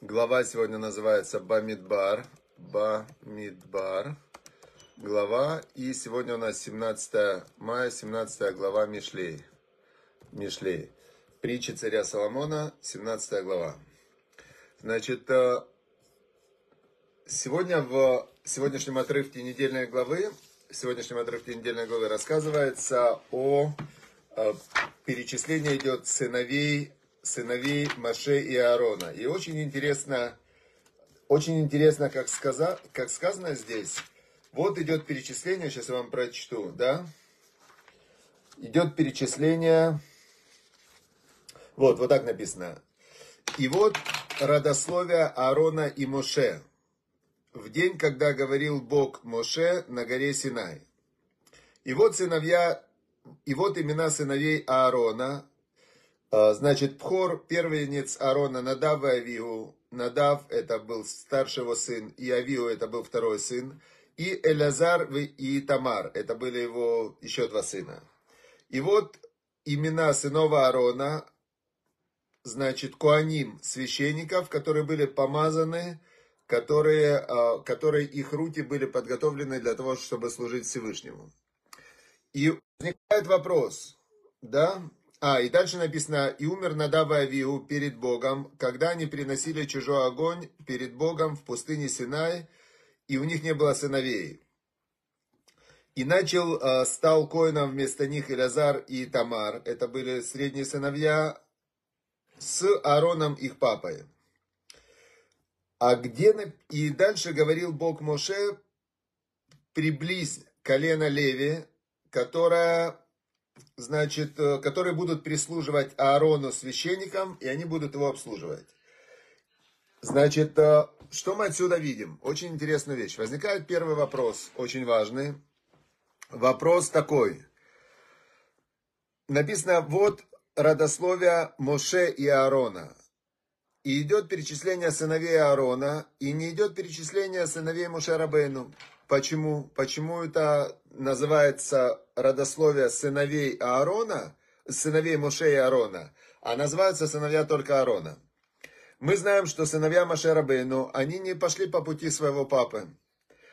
Глава сегодня называется Бамидбар. Бамидбар. Глава. И сегодня у нас 17 мая, 17 глава Мишлей. Мишлей. Притчи царя Соломона, 17 глава. Значит, э, сегодня в сегодняшнем отрывке недельной главы, в сегодняшнем отрывке недельной главы рассказывается о, о перечислении идет сыновей сыновей Маше и Аарона. И очень интересно, очень интересно, как, сказа, как сказано здесь. Вот идет перечисление, сейчас я вам прочту, да? Идет перечисление, вот, вот так написано. И вот родословие Аарона и Моше. В день, когда говорил Бог Моше на горе Синай. И вот сыновья, и вот имена сыновей Аарона, а, значит, Пхор, первенец Аарона, Надав и Авиу. Надав это был старший его сын, и Авиу это был второй сын. И Элязар и Тамар, это были его еще два сына. И вот имена сынов Аарона, значит, Куаним, священников, которые были помазаны, которые, а, которые их руки были подготовлены для того, чтобы служить Всевышнему. И возникает вопрос, да, а, и дальше написано, и умер Надава Авиу перед Богом, когда они приносили чужой огонь перед Богом в пустыне Синай, и у них не было сыновей. И начал, э, стал коином вместо них Илязар и Тамар. Это были средние сыновья с Аароном их папой. А где, и дальше говорил Бог Моше, приблизь колено Леви, которая значит, э, которые будут прислуживать Аарону священникам, и они будут его обслуживать. Значит, э, что мы отсюда видим? Очень интересная вещь. Возникает первый вопрос, очень важный. Вопрос такой. Написано, вот родословие Моше и Аарона. И идет перечисление сыновей Аарона, и не идет перечисление сыновей Моше Рабейну. Почему? Почему это называется родословие сыновей Аарона, сыновей Моше и Аарона, а называются сыновья только Аарона? Мы знаем, что сыновья Моше Рабейну, они не пошли по пути своего папы.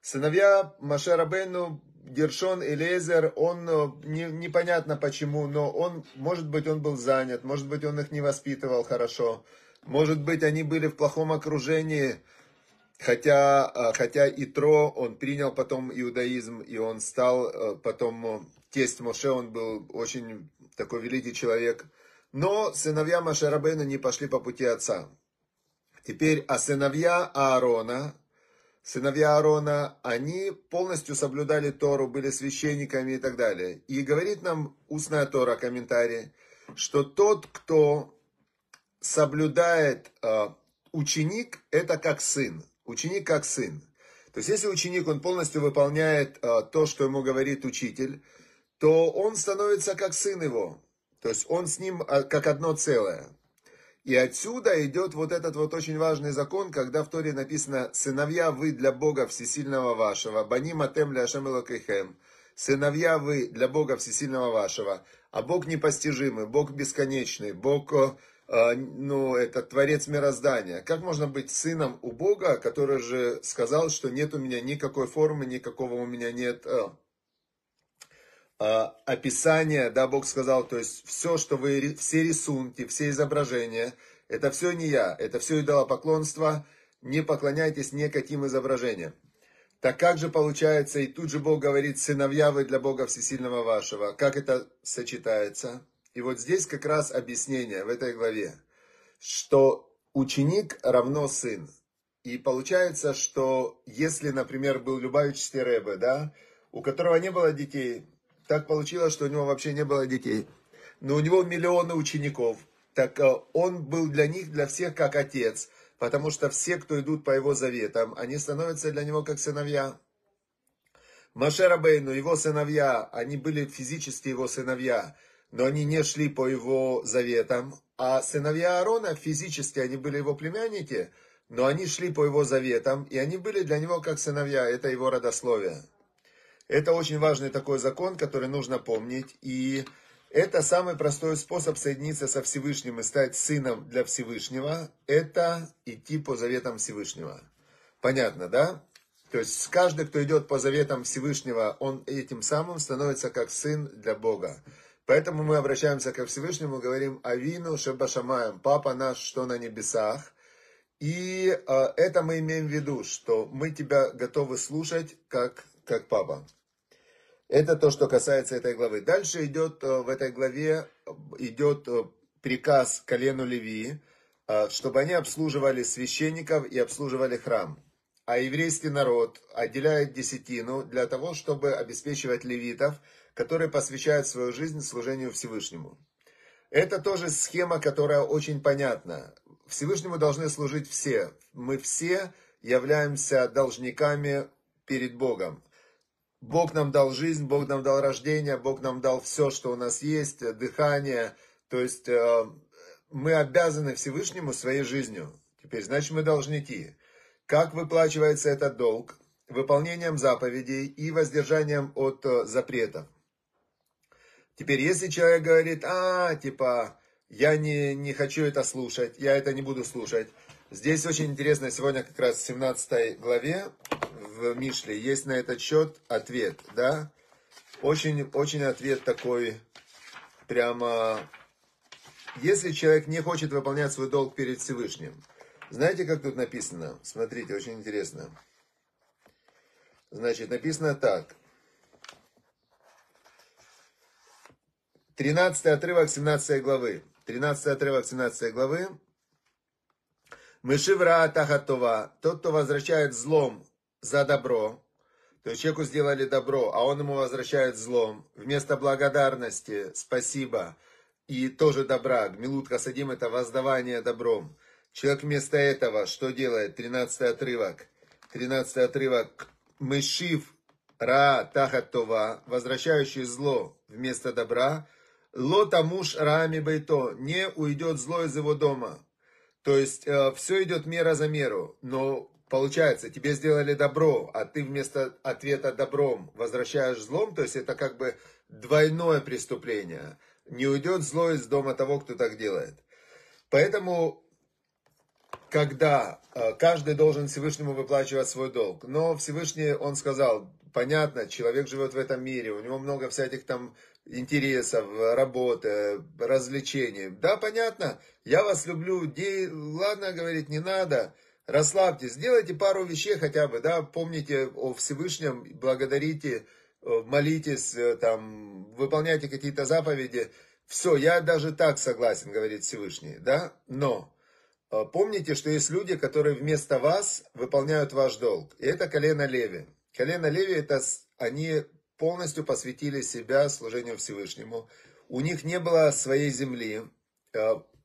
Сыновья Моше Рабейну, Гершон и Лезер, он не, непонятно почему, но он, может быть, он был занят, может быть, он их не воспитывал хорошо, может быть, они были в плохом окружении, Хотя, а, хотя Итро, он принял потом иудаизм, и он стал а, потом, э, тесть Моше, он был очень такой великий человек. Но сыновья Машарабейна не пошли по пути отца. Теперь, а сыновья Аарона, сыновья Аарона, они полностью соблюдали Тору, были священниками и так далее. И говорит нам устная Тора, комментарий, что тот, кто соблюдает э, ученик, это как сын. Ученик как сын. То есть, если ученик, он полностью выполняет э, то, что ему говорит учитель, то он становится как сын его. То есть, он с ним э, как одно целое. И отсюда идет вот этот вот очень важный закон, когда в Торе написано «Сыновья вы для Бога Всесильного вашего, баним атем ля ашем Сыновья вы для Бога Всесильного вашего, а Бог непостижимый, Бог бесконечный, Бог э, ну, это творец мироздания. Как можно быть сыном у Бога, который же сказал, что нет у меня никакой формы, никакого у меня нет а, а, описания, да, Бог сказал, то есть все, что вы, все рисунки, все изображения, это все не я, это все идолопоклонство, не поклоняйтесь никаким изображениям. Так как же получается, и тут же Бог говорит, сыновья вы для Бога Всесильного вашего. Как это сочетается? И вот здесь как раз объяснение в этой главе, что ученик равно сын. И получается, что если, например, был Любавичский Рэбе, да, у которого не было детей, так получилось, что у него вообще не было детей, но у него миллионы учеников, так э, он был для них, для всех как отец, потому что все, кто идут по его заветам, они становятся для него как сыновья. Маше Рабейну, его сыновья, они были физически его сыновья, но они не шли по его заветам. А сыновья Аарона, физически они были его племянники, но они шли по его заветам, и они были для него как сыновья, это его родословие. Это очень важный такой закон, который нужно помнить. И Это самый простой способ соединиться со Всевышним и стать сыном для Всевышнего. Это идти по заветам Всевышнего. Понятно, да? То есть каждый, кто идет по заветам Всевышнего, он этим самым становится как сын для Бога. Поэтому мы обращаемся ко Всевышнему, говорим Авину Шебашамаем, Папа наш, что на небесах. И э, это мы имеем в виду, что мы тебя готовы слушать как, как Папа. Это то, что касается этой главы. Дальше идет э, в этой главе идет э, приказ колену Леви, э, чтобы они обслуживали священников и обслуживали храм. А еврейский народ отделяет десятину для того, чтобы обеспечивать левитов, которые посвящают свою жизнь служению Всевышнему. Это тоже схема, которая очень понятна. Всевышнему должны служить все. Мы все являемся должниками перед Богом. Бог нам дал жизнь, Бог нам дал рождение, Бог нам дал все, что у нас есть, дыхание. То есть э, мы обязаны Всевышнему своей жизнью. Теперь, значит, мы должники. Как выплачивается этот долг? Выполнением заповедей и воздержанием от э, запретов. Теперь, если человек говорит, а, типа, я не, не хочу это слушать, я это не буду слушать. Здесь очень интересно, сегодня как раз в 17 главе в Мишле есть на этот счет ответ, да? Очень, очень ответ такой, прямо, если человек не хочет выполнять свой долг перед Всевышним, знаете, как тут написано? Смотрите, очень интересно. Значит, написано так. 13 отрывок 17 главы. 13 отрывок 17 главы. Мышивра Тахатова. Тот, кто возвращает злом за добро, то есть человеку сделали добро, а он ему возвращает злом, вместо благодарности, спасибо, и тоже добра, гмилут хасадим это воздавание добром. Человек вместо этого что делает? 13 отрывок. 13 отрывок. Мышив ра тахатова, возвращающий зло вместо добра, лота муж рами бейто, не уйдет зло из его дома. То есть э, все идет мера за меру, но Получается, тебе сделали добро, а ты вместо ответа добром возвращаешь злом, то есть это как бы двойное преступление. Не уйдет зло из дома того, кто так делает. Поэтому, когда э, каждый должен Всевышнему выплачивать свой долг, но Всевышний, он сказал, понятно, человек живет в этом мире, у него много всяких там интересов, работы, развлечений. Да, понятно, я вас люблю, де... ладно, говорит, не надо, расслабьтесь, сделайте пару вещей хотя бы, да, помните о Всевышнем, благодарите, э, молитесь, э, там, выполняйте какие-то заповеди. Все, я даже так согласен, говорит Всевышний, да, но э, помните, что есть люди, которые вместо вас выполняют ваш долг, и это колено Леви. Колено Леви, это они полностью посвятили себя служению Всевышнему. У них не было своей земли,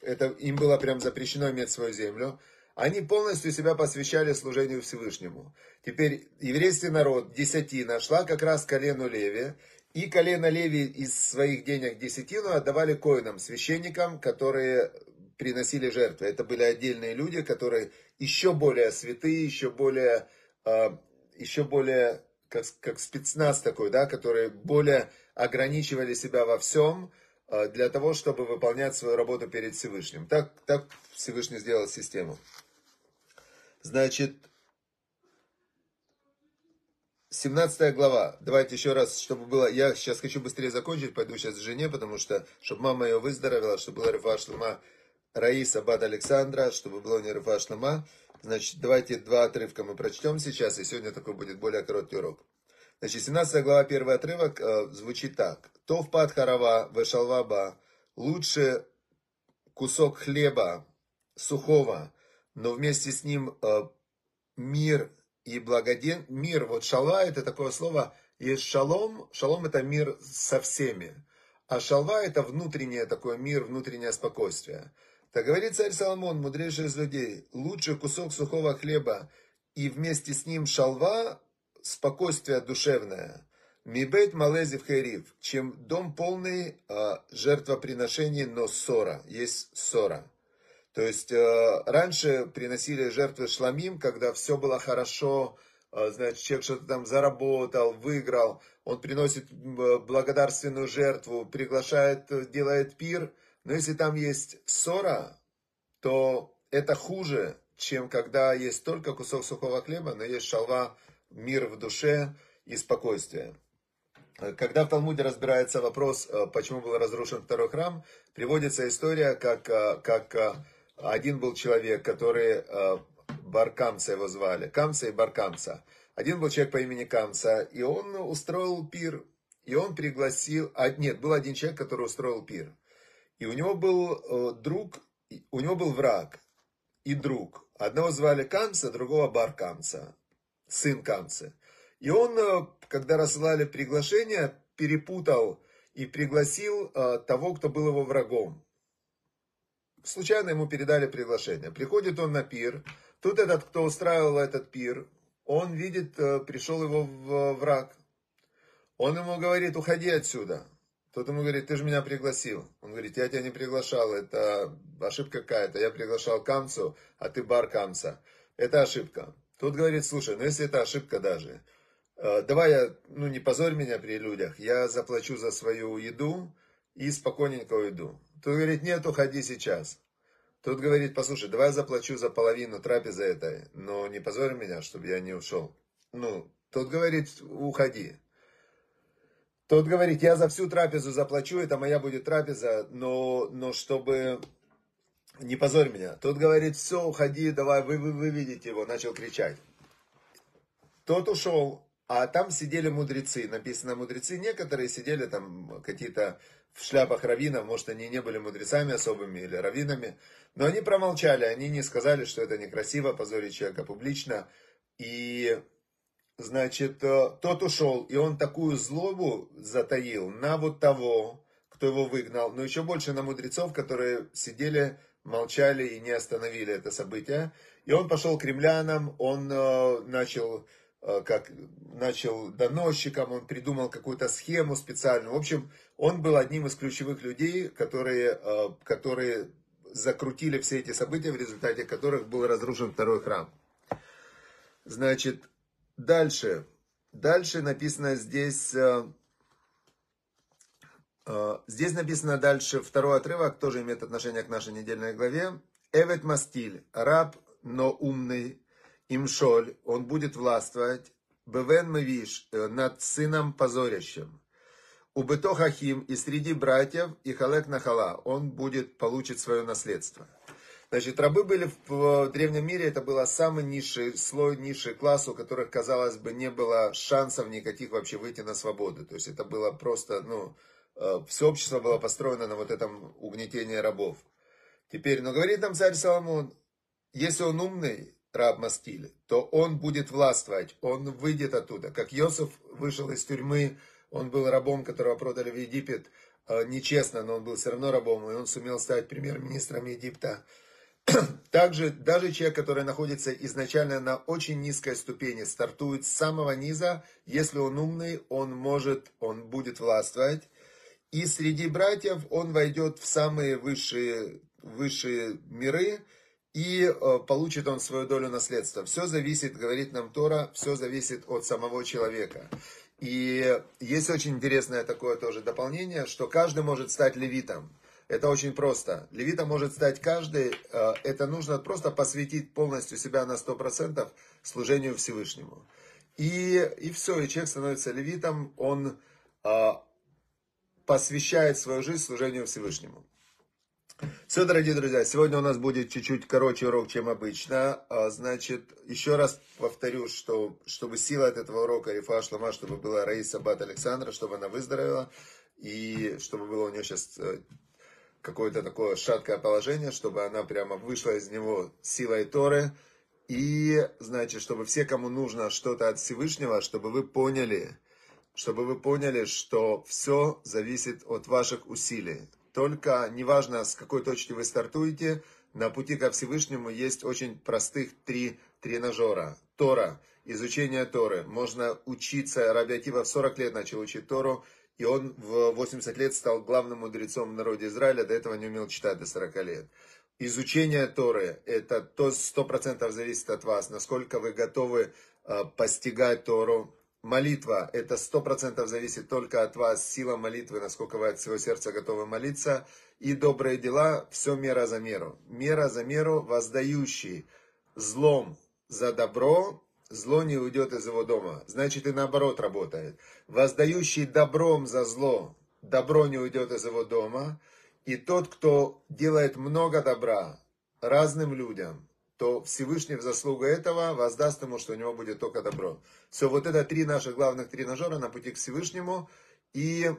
это им было прям запрещено иметь свою землю. Они полностью себя посвящали служению Всевышнему. Теперь еврейский народ, десятина, шла как раз к колену Леви, и колено Леви из своих денег десятину отдавали коинам, священникам, которые приносили жертвы. Это были отдельные люди, которые еще более святые, еще более, а, еще более как, как спецназ такой, да, которые более ограничивали себя во всем, а, для того, чтобы выполнять свою работу перед Всевышним. Так, так Всевышний сделал систему. Значит, 17 глава. Давайте еще раз, чтобы было... Я сейчас хочу быстрее закончить, пойду сейчас к жене, потому что, чтобы мама ее выздоровела, чтобы была Рифа Шлема Раиса Бад Александра, чтобы было не Рифа Шлема. Значит, давайте два отрывка мы прочтем сейчас, и сегодня такой будет более короткий урок. Значит, 17 глава, первый отрывок э, звучит так. То в пад харава, вешалваба, лучше кусок хлеба сухого, но вместе с ним э, мир и благоден. Мир, вот шала это такое слово, есть шалом, шалом это мир со всеми, а шалва это внутреннее такое мир, внутреннее спокойствие. Так говорит царь Соломон, мудрейший из людей, лучше кусок сухого хлеба и вместе с ним шалва, спокойствие душевное. Мибейт малези в херив, чем дом полный э, жертвоприношений, но ссора, есть ссора. То есть э, раньше приносили жертвы шламим, когда все было хорошо, а, значит, человек что-то там заработал, выиграл, он приносит благодарственную жертву, приглашает, делает пир, но если там есть ссора, то это хуже, чем когда есть только кусок сухого хлеба, но есть шалва, мир в душе и спокойствие. Когда в Талмуде разбирается вопрос, э, почему был разрушен второй храм, приводится история, как, э, как э, один был человек, который, Баркамца его звали, Камца и Баркамца. Один был человек по имени Камца, и он устроил пир, и он пригласил, а нет, был один человек, который устроил пир. И у него был друг, у него был враг и друг. Одного звали Камца, другого Баркамца, сын Камца. И он, э, когда рассылали приглашение, перепутал и пригласил э, того, кто был его врагом. Случайно ему передали приглашение. Приходит он на пир. Тут этот, кто устраивал этот пир, он видит, э, пришел его враг. Он ему говорит, уходи отсюда. Тот ему говорит, ты же меня пригласил. Он говорит, я тебя не приглашал, это ошибка какая-то. Я приглашал Камцу, а ты бар Камца. Это ошибка. Тот говорит, слушай, ну если это ошибка даже, Э, давай я, ну не позорь меня при людях, я заплачу за свою еду и спокойненько уйду. Тут говорит, нет, уходи сейчас. Тут говорит, послушай, давай я заплачу за половину трапезы этой, но не позорь меня, чтобы я не ушел. Ну, тот говорит, уходи. Тот говорит, я за всю трапезу заплачу, это моя будет трапеза, но, но чтобы не позорь меня. Тот говорит, все, уходи, давай, вы, вы, вы видите его, начал кричать. Тот ушел, а там сидели мудрецы, написано мудрецы, некоторые сидели там какие-то в шляпах раввинов, может они не были мудрецами особыми или раввинами, но они промолчали, они не сказали, что это некрасиво позорить человека публично. И, значит, э, тот ушел, и он такую злобу затаил на вот того, кто его выгнал, но еще больше на мудрецов, которые сидели, молчали и не остановили это событие. И он пошел к ремлянам, он э, начал Э, как начал доносчиком, он придумал какую-то схему специальную. В общем, он был одним из ключевых людей, которые, которые закрутили все эти события, в результате которых был разрушен второй храм. Значит, дальше. Дальше написано здесь... Э, здесь написано дальше второй отрывок, тоже имеет отношение к нашей недельной главе. Эвет Мастиль, раб, но умный, имшоль, он будет властвовать, бевен мавиш, э, над сыном позорящим. У Бетохахим и среди братьев и халек нахала, он будет, получить свое наследство. Значит, рабы были в древнем мире, это был самый низший слой, низший класс, у которых, казалось бы, не было шансов никаких вообще выйти на свободу. То есть это было просто, ну, э, все общество было построено на вот этом угнетении рабов. Теперь, но говорит нам царь Соломон, если он умный, раб Маскиль, то он будет властвовать, он выйдет оттуда. Как Йосиф вышел из тюрьмы, он был рабом, которого продали в Египет, э, нечестно, но он был все равно рабом, и он сумел стать премьер-министром Египта. Также даже человек, который находится изначально на очень низкой ступени, стартует с самого низа, если он умный, он может, он будет властвовать. И среди братьев он войдет в самые высшие, высшие миры, и э, получит он свою долю наследства. Все зависит, говорит нам Тора, все зависит от самого человека. И есть очень интересное такое тоже дополнение, что каждый может стать левитом. Это очень просто. Левитом может стать каждый. Э, это нужно просто посвятить полностью себя на 100% служению Всевышнему. И, и все, и человек становится левитом, он э, посвящает свою жизнь служению Всевышнему. Все, дорогие друзья, сегодня у нас будет чуть-чуть короче урок, чем обычно. А, значит, еще раз повторю, что чтобы сила от этого урока Рифа Шлама, чтобы была Раиса Бат Александра, чтобы она выздоровела, и чтобы было у нее сейчас какое-то такое шаткое положение, чтобы она прямо вышла из него силой Торы, и, значит, чтобы все, кому нужно что-то от Всевышнего, чтобы вы поняли, чтобы вы поняли, что все зависит от ваших усилий. Только неважно, с какой точки вы стартуете, на пути ко Всевышнему есть очень простых три тренажера. Тора, изучение Торы. Можно учиться, Раби Акива в 40 лет начал учить Тору, и он в 80 лет стал главным мудрецом в народе Израиля, до этого не умел читать до 40 лет. Изучение Торы, это то 100% зависит от вас, насколько вы готовы э, постигать Тору. Молитва, это сто процентов зависит только от вас, сила молитвы, насколько вы от всего сердца готовы молиться. И добрые дела, все мера за меру. Мера за меру, воздающий злом за добро, зло не уйдет из его дома. Значит, и наоборот работает. Воздающий добром за зло, добро не уйдет из его дома. И тот, кто делает много добра разным людям, то Всевышний в заслугу этого воздаст ему, что у него будет только добро. Все, вот это три наших главных тренажера на пути к Всевышнему. И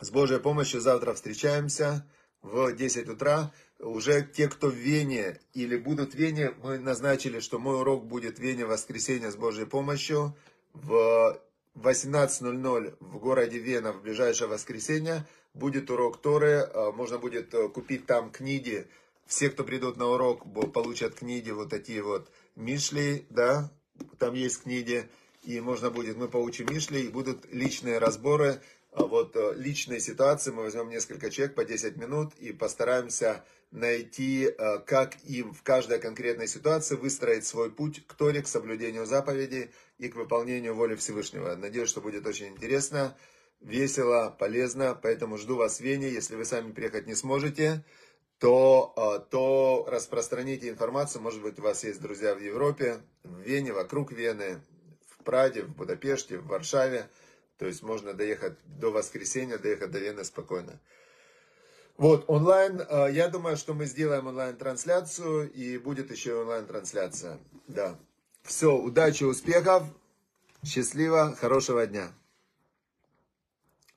с Божьей помощью завтра встречаемся в 10 утра. Уже те, кто в Вене или будут в Вене, мы назначили, что мой урок будет в Вене в воскресенье с Божьей помощью в 18.00 в городе Вена в ближайшее воскресенье. Будет урок Торы, а, можно будет э, купить там книги все, кто придут на урок, получат книги вот такие вот Мишли, да, там есть книги, и можно будет, мы получим Мишли, и будут личные разборы, вот э, личные ситуации, мы возьмем несколько человек по 10 минут и постараемся найти, э, как им в каждой конкретной ситуации выстроить свой путь к Торе, к соблюдению заповедей и к выполнению воли Всевышнего. Надеюсь, что будет очень интересно, весело, полезно, поэтому жду вас в Вене, если вы сами приехать не сможете, то, а, то распространите информацию. Может быть, у вас есть друзья в Европе, в Вене, вокруг Вены, в Праде, в Будапеште, в Варшаве. То есть можно доехать до воскресенья, доехать до Вены спокойно. Вот, онлайн, а, я думаю, что мы сделаем онлайн-трансляцию, и будет еще онлайн-трансляция. Да. Все, удачи, успехов, счастливо, хорошего дня.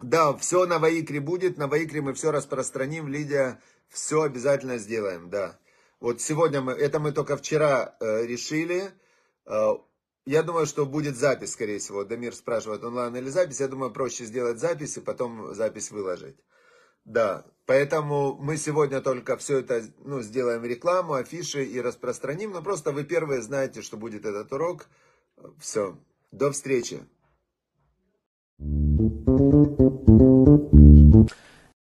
Да, все на Ваикре будет, на Ваикре мы все распространим, Лидия все обязательно сделаем, да. Вот сегодня мы, это мы только вчера э, решили. Э, я думаю, что будет запись, скорее всего. Дамир спрашивает, онлайн или запись. Я думаю, проще сделать запись и потом запись выложить. Да, поэтому мы сегодня только все это ну, сделаем рекламу, афиши и распространим. Но просто вы первые знаете, что будет этот урок. Все, до встречи.